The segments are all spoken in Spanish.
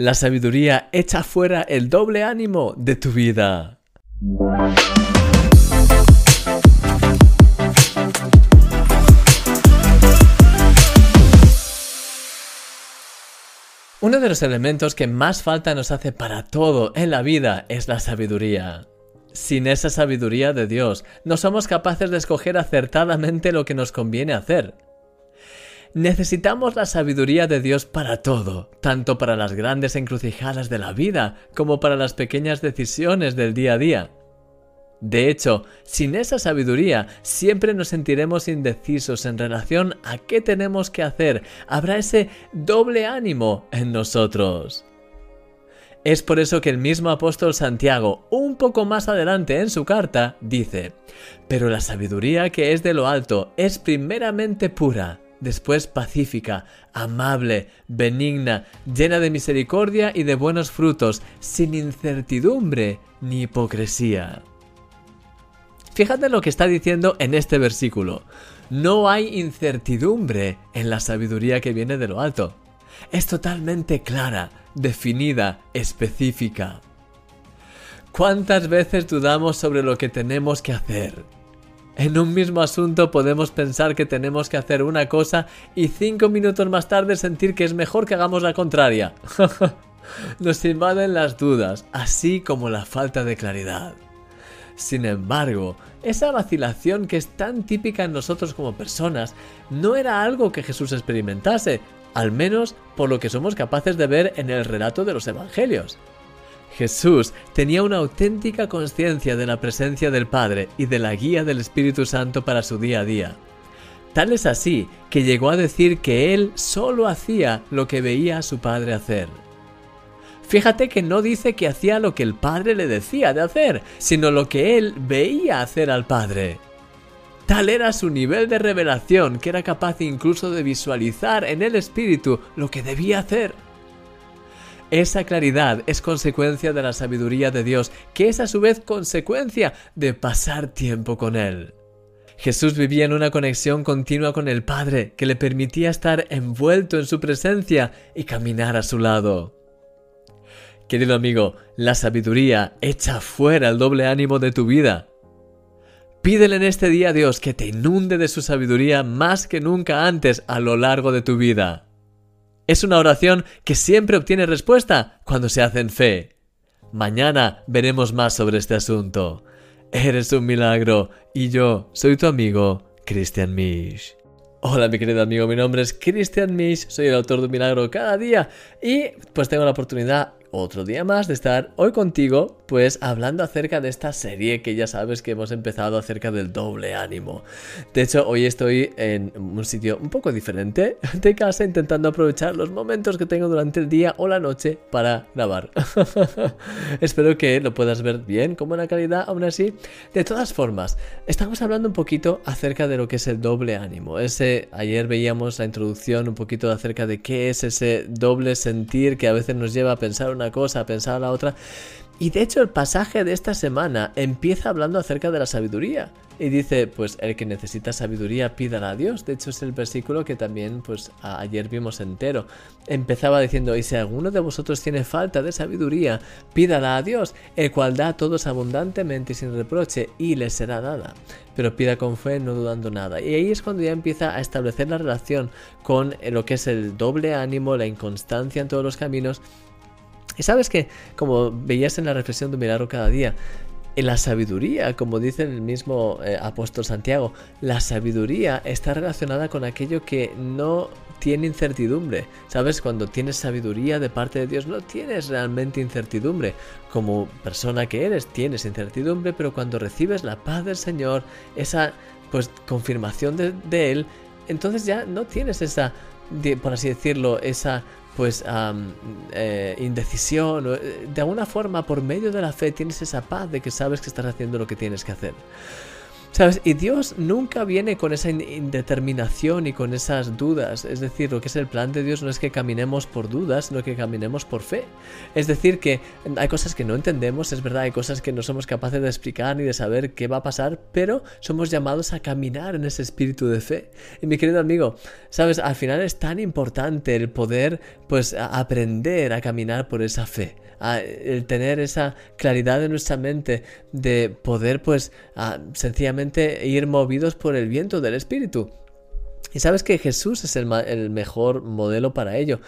La sabiduría echa fuera el doble ánimo de tu vida. Uno de los elementos que más falta nos hace para todo en la vida es la sabiduría. Sin esa sabiduría de Dios, no somos capaces de escoger acertadamente lo que nos conviene hacer. Necesitamos la sabiduría de Dios para todo, tanto para las grandes encrucijadas de la vida como para las pequeñas decisiones del día a día. De hecho, sin esa sabiduría siempre nos sentiremos indecisos en relación a qué tenemos que hacer. Habrá ese doble ánimo en nosotros. Es por eso que el mismo apóstol Santiago, un poco más adelante en su carta, dice, Pero la sabiduría que es de lo alto es primeramente pura, después pacífica, amable, benigna, llena de misericordia y de buenos frutos, sin incertidumbre ni hipocresía. Fíjate lo que está diciendo en este versículo. No hay incertidumbre en la sabiduría que viene de lo alto. Es totalmente clara, definida, específica. ¿Cuántas veces dudamos sobre lo que tenemos que hacer? En un mismo asunto podemos pensar que tenemos que hacer una cosa y cinco minutos más tarde sentir que es mejor que hagamos la contraria. Nos invaden las dudas, así como la falta de claridad. Sin embargo, esa vacilación que es tan típica en nosotros como personas no era algo que Jesús experimentase, al menos por lo que somos capaces de ver en el relato de los Evangelios. Jesús tenía una auténtica conciencia de la presencia del Padre y de la guía del Espíritu Santo para su día a día. Tal es así que llegó a decir que él solo hacía lo que veía a su Padre hacer. Fíjate que no dice que hacía lo que el padre le decía de hacer, sino lo que él veía hacer al padre. Tal era su nivel de revelación que era capaz incluso de visualizar en el espíritu lo que debía hacer. Esa claridad es consecuencia de la sabiduría de Dios, que es a su vez consecuencia de pasar tiempo con Él. Jesús vivía en una conexión continua con el Padre que le permitía estar envuelto en su presencia y caminar a su lado. Querido amigo, la sabiduría echa fuera el doble ánimo de tu vida. Pídele en este día a Dios que te inunde de su sabiduría más que nunca antes a lo largo de tu vida. Es una oración que siempre obtiene respuesta cuando se hace en fe. Mañana veremos más sobre este asunto. Eres un milagro y yo soy tu amigo, Christian Misch. Hola mi querido amigo, mi nombre es Christian Misch, soy el autor de un milagro cada día y pues tengo la oportunidad otro día más de estar hoy contigo, pues hablando acerca de esta serie que ya sabes que hemos empezado acerca del doble ánimo. De hecho, hoy estoy en un sitio un poco diferente de casa intentando aprovechar los momentos que tengo durante el día o la noche para grabar. Espero que lo puedas ver bien, con buena calidad, aún así. De todas formas, estamos hablando un poquito acerca de lo que es el doble ánimo. Ese, ayer veíamos la introducción un poquito acerca de qué es ese doble sentir que a veces nos lleva a pensar cosa, pensar la otra. Y de hecho el pasaje de esta semana empieza hablando acerca de la sabiduría. Y dice, pues el que necesita sabiduría pídala a Dios. De hecho es el versículo que también pues ayer vimos entero. Empezaba diciendo, y si alguno de vosotros tiene falta de sabiduría, pídala a Dios, el cual da a todos abundantemente y sin reproche, y le será dada. Pero pida con fe, no dudando nada. Y ahí es cuando ya empieza a establecer la relación con lo que es el doble ánimo, la inconstancia en todos los caminos y sabes que, como veías en la reflexión de Milagro cada día, la sabiduría, como dice el mismo eh, apóstol Santiago, la sabiduría está relacionada con aquello que no tiene incertidumbre. ¿Sabes? Cuando tienes sabiduría de parte de Dios, no tienes realmente incertidumbre. Como persona que eres, tienes incertidumbre, pero cuando recibes la paz del Señor, esa pues confirmación de, de Él, entonces ya no tienes esa, por así decirlo, esa pues eh, indecisión, eh, de alguna forma por medio de la fe tienes esa paz de que sabes que estás haciendo lo que tienes que hacer. ¿Sabes? Y Dios nunca viene con esa indeterminación y con esas dudas. Es decir, lo que es el plan de Dios no es que caminemos por dudas, sino que caminemos por fe. Es decir, que hay cosas que no entendemos, es verdad, hay cosas que no somos capaces de explicar ni de saber qué va a pasar, pero somos llamados a caminar en ese espíritu de fe. Y mi querido amigo, ¿sabes? Al final es tan importante el poder, pues, aprender a caminar por esa fe el tener esa claridad en nuestra mente de poder pues sencillamente ir movidos por el viento del Espíritu. Y sabes que Jesús es el, el, mejor modelo para ello.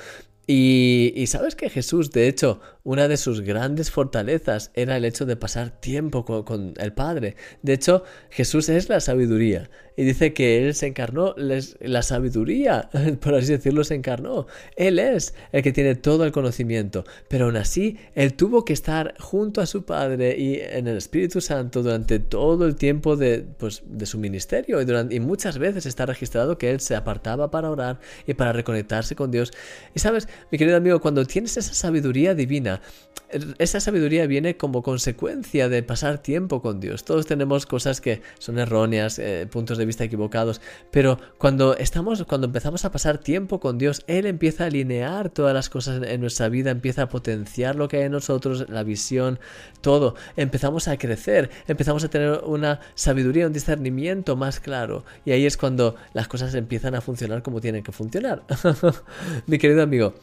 Y, sabes que Jesús, de hecho, una de sus grandes fortalezas era el hecho de pasar tiempo con, el Padre. De hecho, Jesús es la sabiduría. Y dice que Él se encarnó, la sabiduría, por así decirlo, se encarnó. Él es el que tiene todo el conocimiento. Pero aún así, Él tuvo que estar junto a su Padre y en el Espíritu Santo durante todo el tiempo de, pues, de su ministerio. Y, durante, y muchas veces está registrado que Él se apartaba para orar y para reconectarse con Dios. Y sabes, mi querido amigo, cuando tienes esa sabiduría divina, esa sabiduría viene como consecuencia de pasar tiempo con Dios. Todos tenemos cosas que son erróneas, eh, puntos de vista equivocados, pero cuando estamos, cuando empezamos a pasar tiempo con Dios, Él empieza a alinear todas las cosas en nuestra vida, empieza a potenciar lo que hay en nosotros, la visión, todo. Empezamos a crecer, empezamos a tener una sabiduría, un discernimiento más claro, y ahí es cuando las cosas empiezan a funcionar como tienen que funcionar. Mi querido amigo,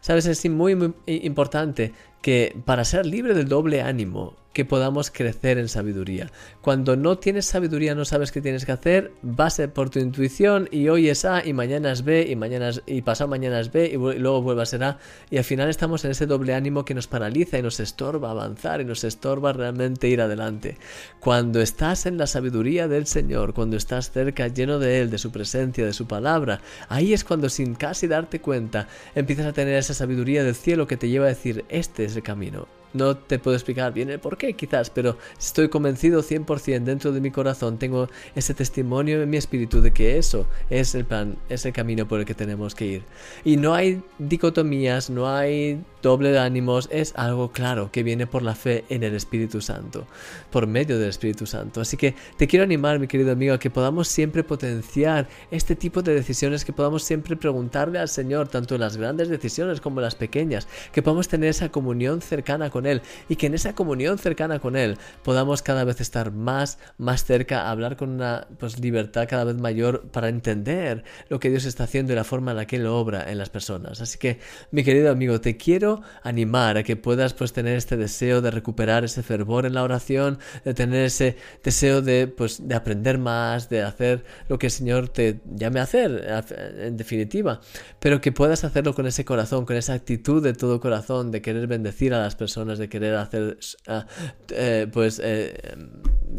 Sabes, es muy, muy importante que para ser libre del doble ánimo, que podamos crecer en sabiduría. Cuando no tienes sabiduría, no sabes qué tienes que hacer, vas por tu intuición y hoy es A y mañana es B y mañana y pasado mañana es B y, luego vuelve a ser A y al final estamos en ese doble ánimo que nos paraliza y nos estorba avanzar y nos estorba realmente ir adelante. Cuando estás en la sabiduría del Señor, cuando estás cerca, lleno de Él, de su presencia, de su palabra, ahí es cuando sin casi darte cuenta empiezas a tener esa sabiduría del cielo que te lleva a decir, este es el camino, no te puedo explicar bien el por qué, quizás, pero estoy convencido 100% dentro de mi corazón, tengo ese testimonio en mi espíritu de que eso es el plan, es el camino por el que tenemos que ir. Y no hay dicotomías, no hay doble de ánimos, es algo claro que viene por la fe en el Espíritu Santo, por medio del Espíritu Santo. Así que te quiero animar, mi querido amigo, a que podamos siempre potenciar este tipo de decisiones, que podamos siempre preguntarle al Señor, tanto en las grandes decisiones como en las pequeñas, que podamos tener esa comunión cercana con Él y que en esa comunión cercana con Él podamos cada vez estar más, más cerca, hablar con una pues, libertad cada vez mayor para entender lo que Dios está haciendo y la forma en la que Él obra en las personas. Así que, mi querido amigo, te quiero animar a que puedas pues tener este deseo de recuperar ese fervor en la oración, de tener ese deseo de pues de aprender más, de hacer lo que el Señor te llame a hacer, en definitiva, pero que puedas hacerlo con ese corazón, con esa actitud de todo corazón, de querer bendecir a las personas, de querer hacer ah, eh, pues eh,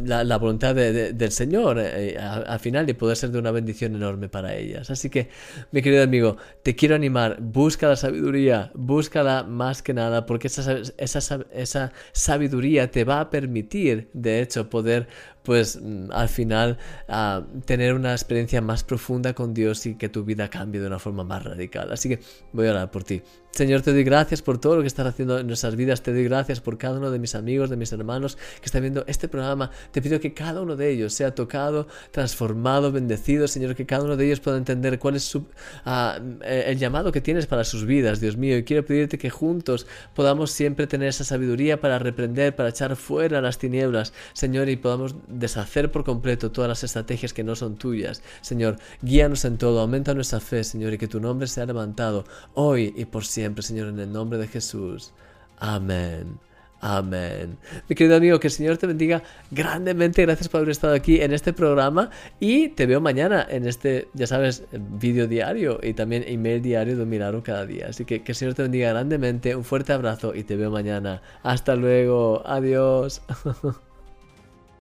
la, voluntad del Señor eh, al final y poder ser de una bendición enorme para ellas. Así que, mi querido amigo, te quiero animar, busca la sabiduría, búscala más que nada, porque esa, esa, esa sabiduría te va a permitir, de hecho, poder pues mm, al final ah, tener una experiencia más profunda con Dios y que tu vida cambie de una forma más radical. Así que voy a orar por ti. Señor, te doy gracias por todo lo que estás haciendo en nuestras vidas. Te doy gracias por cada uno de mis amigos, de mis hermanos que están viendo este programa. Te pido que cada uno de ellos sea tocado, transformado, bendecido. Señor, que cada uno de ellos pueda entender cuál es su, ah, el llamado que tienes para sus vidas, Dios mío. Y quiero pedirte que juntos podamos siempre tener esa sabiduría para reprender, para echar fuera las tinieblas, Señor, y podamos deshacer por completo todas las estrategias que no son tuyas. Señor, guíanos en todo, aumenta nuestra fe, Señor, y que tu nombre sea levantado hoy y por siempre, Señor, en el nombre de Jesús. Amén. Amén. Mi querido amigo, que el Señor te bendiga grandemente. Gracias por haber estado aquí en este programa. Y te veo mañana en este, ya sabes, vídeo diario y también email diario de Milagro cada día. Así que que el Señor te bendiga grandemente. Un fuerte abrazo y te veo mañana. Hasta luego. Adiós.